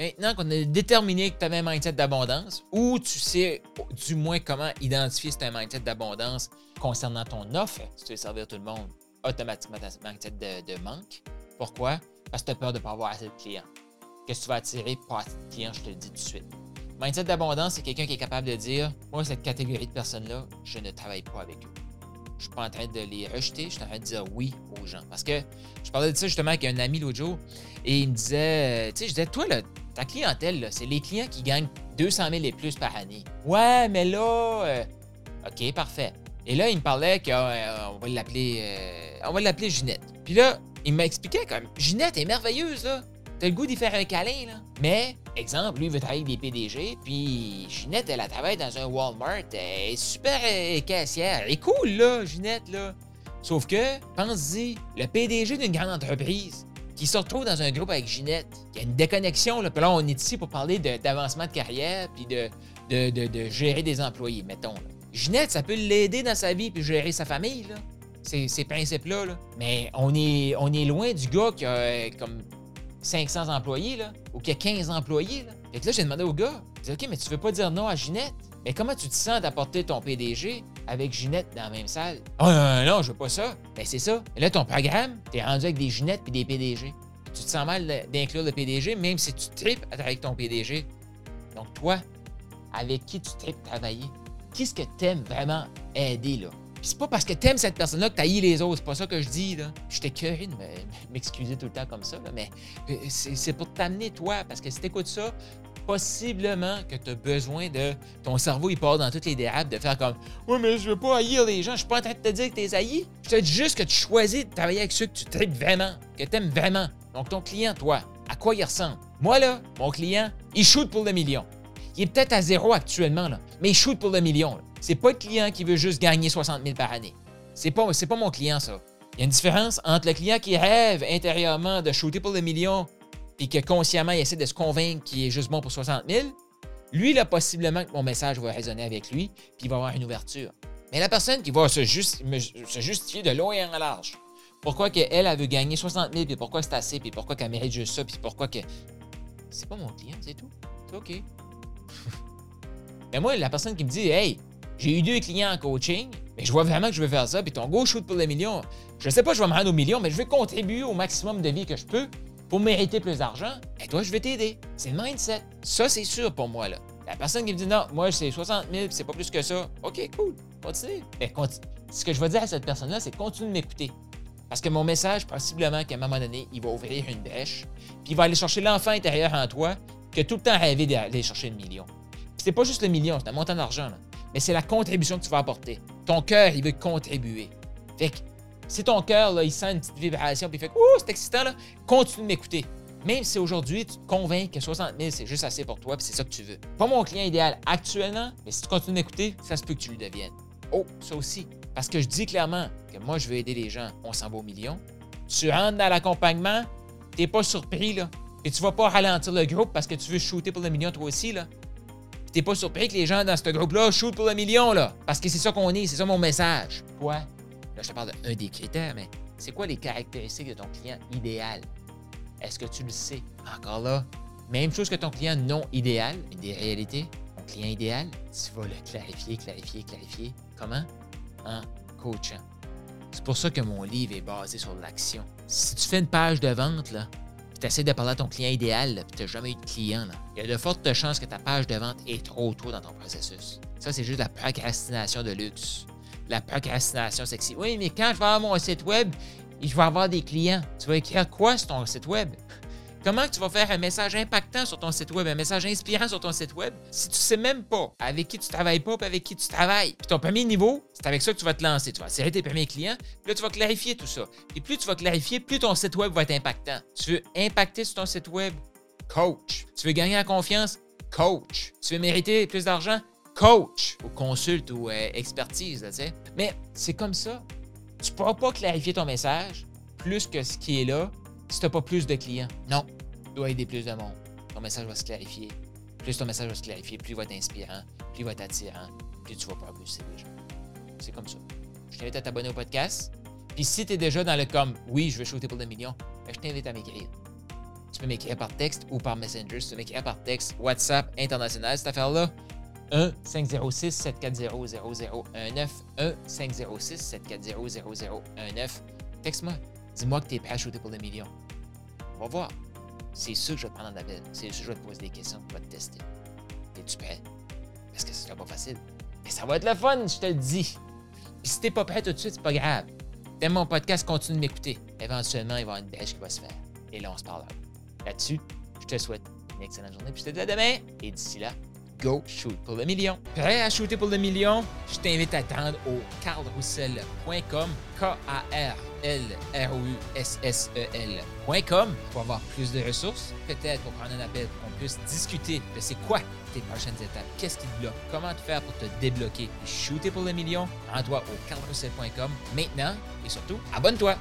Maintenant qu'on a déterminé que tu avais un mindset d'abondance, ou tu sais du moins comment identifier si tu as un mindset d'abondance concernant ton offre, si tu veux servir tout le monde, automatiquement tu as un mindset de, manque. Pourquoi? Parce que tu as peur de ne pas avoir assez de clients. Que tu vas attirer pour assez de clients, je te le dis tout de suite. Mindset d'abondance, c'est quelqu'un qui est capable de dire Moi, cette catégorie de personnes-là, je ne travaille pas avec eux. Je suis pas en train de les rejeter, je suis en train de dire oui aux gens. Parce que je parlais de ça justement avec un ami l'autre jour et il me disait, tu sais, je disais, toi, là, ta clientèle, c'est les clients qui gagnent 200 000 et plus par année. Ouais, mais là, euh, OK, parfait. Et là, il me parlait qu'on euh, va l'appeler, euh, on va l'appeler Ginette. Puis là, il m'expliquait comme, Ginette est merveilleuse, là. T'as le goût d'y faire un câlin, là. Mais, exemple, lui, il veut travailler avec des PDG, puis Ginette, elle a travaillé dans un Walmart. Elle est super caissière. Elle est cool, là, Ginette, là. Sauf que, pense-y, le PDG d'une grande entreprise, qui se retrouve dans un groupe avec Ginette. Il y a une déconnexion. Là. Puis là, on est ici pour parler d'avancement de, carrière puis de, de, gérer des employés, mettons. Ginette, ça peut l'aider dans sa vie puis gérer sa famille, là. Ces, principes-là. Là. Mais on est, on est loin du gars qui a euh, comme 500 employés, là, ou qui a 15 employés. Là. Fait que là, j'ai demandé au gars, dit, OK, mais tu veux pas dire non à Ginette? Mais comment tu te sens d'apporter ton PDG avec Ginette dans la même salle? Oh non, non, je veux pas ça. Ben c'est ça. Et là, ton programme, t'es rendu avec des Ginettes puis des PDG. Tu te sens mal d'inclure le PDG, même si tu tripes avec ton PDG. Donc toi, avec qui tu tripes travailler? Qui est-ce que t'aimes vraiment aider, là? Puis c'est pas parce que t'aimes cette personne-là que t'haïs les autres. C'est pas ça que je dis, là. Je de m'excuser tout le temps comme ça, là, mais euh, c'est pour t'amener, toi, parce que si t'écoutes ça, possiblement que tu as besoin de. Ton cerveau, il part dans toutes les dérapes de faire comme Oui, mais je veux pas haïr les gens, je suis pas en train de te dire que tu es haï. Je te dis juste que tu choisis de travailler avec ceux que tu traites vraiment, que tu aimes vraiment. Donc, ton client, toi, à quoi il ressemble? Moi, là, mon client, il shoot pour le million. Il est peut-être à zéro actuellement, là, mais il shoot pour le million. C'est pas le client qui veut juste gagner 60 000 par année. C'est pas, pas mon client, ça. Il y a une différence entre le client qui rêve intérieurement de shooter pour le million et que consciemment, il essaie de se convaincre qu'il est juste bon pour 60 000, lui, là, possiblement que mon message va résonner avec lui, puis il va avoir une ouverture. Mais la personne qui va se, justifier de long et en large, pourquoi qu'elle, elle veut gagner 60 000, puis pourquoi c'est assez, puis pourquoi qu'elle mérite juste ça, puis pourquoi que. C'est pas mon client, c'est tout. C'est OK. mais moi, la personne qui me dit, hey, j'ai eu deux clients en coaching, mais je vois vraiment que je veux faire ça, puis ton go shoot pour le million. Je sais pas, je vais me rendre au million, mais je vais contribuer au maximum de vie que je peux pour mériter plus d'argent, et toi, je vais t'aider. C'est le mindset. Ça, c'est sûr pour moi. là. La personne qui me dit non, moi, c'est 60 000, c'est pas plus que ça. OK, cool, continue. Mais ce que je vais dire à cette personne-là, c'est continue de m'écouter. Parce que mon message, possiblement qu'à un moment donné, il va ouvrir une brèche, puis il va aller chercher l'enfant intérieur en toi qui a tout le temps rêvé d'aller chercher le million. C'est pas juste le million, c'est un montant d'argent, mais c'est la contribution que tu vas apporter. Ton cœur, il veut contribuer. Fait que si ton cœur, il sent une petite vibration, puis il fait Ouh, c'est excitant, là, continue de m'écouter. Même si aujourd'hui, tu te convaincs que 60 000, c'est juste assez pour toi, puis c'est ça que tu veux. Pas mon client idéal actuellement, mais si tu continues d'écouter, ça se peut que tu lui deviennes. Oh, ça aussi. Parce que je dis clairement que moi, je veux aider les gens, on s'en va au million. Tu rentres dans l'accompagnement, t'es pas surpris, là. Et tu vas pas ralentir le groupe parce que tu veux shooter pour le million toi aussi, là. T'es pas surpris que les gens dans ce groupe-là shootent pour le million, là. Parce que c'est ça qu'on est, c'est ça mon message. Quoi? je te parle d'un des critères, mais c'est quoi les caractéristiques de ton client idéal? Est-ce que tu le sais? Encore là, même chose que ton client non idéal, des réalités. Ton client idéal, tu vas le clarifier, clarifier, clarifier. Comment? En coachant. C'est pour ça que mon livre est basé sur l'action. Si tu fais une page de vente, là, tu essaies de parler à ton client idéal, puis tu n'as jamais eu de client, il y a de fortes chances que ta page de vente est trop tôt dans ton processus. Ça, c'est juste la procrastination de luxe. La procrastination sexy. Oui, mais quand je vais avoir mon site web, je vais avoir des clients. Tu vas écrire quoi sur ton site web? Comment tu vas faire un message impactant sur ton site web, un message inspirant sur ton site web, si tu sais même pas avec qui tu travailles pas et avec qui tu travailles? Puis ton premier niveau, c'est avec ça que tu vas te lancer. Tu vas serrer tes premiers clients, puis là, tu vas clarifier tout ça. Et plus tu vas clarifier, plus ton site web va être impactant. Tu veux impacter sur ton site web? Coach. Tu veux gagner en confiance? Coach. Tu veux mériter plus d'argent? Coach. Ou consulte ou euh, expertise, tu sais. Mais c'est comme ça. Tu ne pourras pas clarifier ton message plus que ce qui est là si tu n'as pas plus de clients. Non, tu dois aider plus de monde. Ton message va se clarifier. Plus ton message va se clarifier, plus il va être inspirant, plus il va être attirant, plus tu vas propulser les gens. C'est comme ça. Je t'invite à t'abonner au podcast. Puis si tu es déjà dans le comme oui, je veux shooter pour le million, ben, je t'invite à m'écrire. Tu peux m'écrire par texte ou par Messenger. Tu peux m'écrire par texte, WhatsApp international, cette affaire-là. 1-506-740-0019. 1-506-740-0019. Texte-moi. Dis-moi que tu es prêt à shooter pour le million. On va voir. C'est sûr que je vais te prendre en appel. C'est sûr que je vais te poser des questions. Je vais te tester. Es-tu prêt? Parce que ce sera pas facile. Mais ça va être le fun, je te le dis. Puis si t'es pas prêt tout de suite, c'est pas grave. T'aimes mon podcast, continue de m'écouter. Éventuellement, il va y avoir une bêche qui va se faire. Et là, on se parle. Là-dessus, je te souhaite une excellente journée. Puis je te dis à demain. Et d'ici là, go shoot pour le million. Prêt à shooter pour le million? Je t'invite à t'attendre au carlroussel.com, K-A-R-L-R-O-U-S-S-E-L.com pour avoir plus de ressources, peut-être pour prendre un appel, pour qu'on puisse discuter de c'est quoi tes prochaines étapes, qu'est-ce qui te bloque, comment te faire pour te débloquer et shooter pour le million? Rends-toi au carlroussel.com maintenant et surtout, abonne-toi.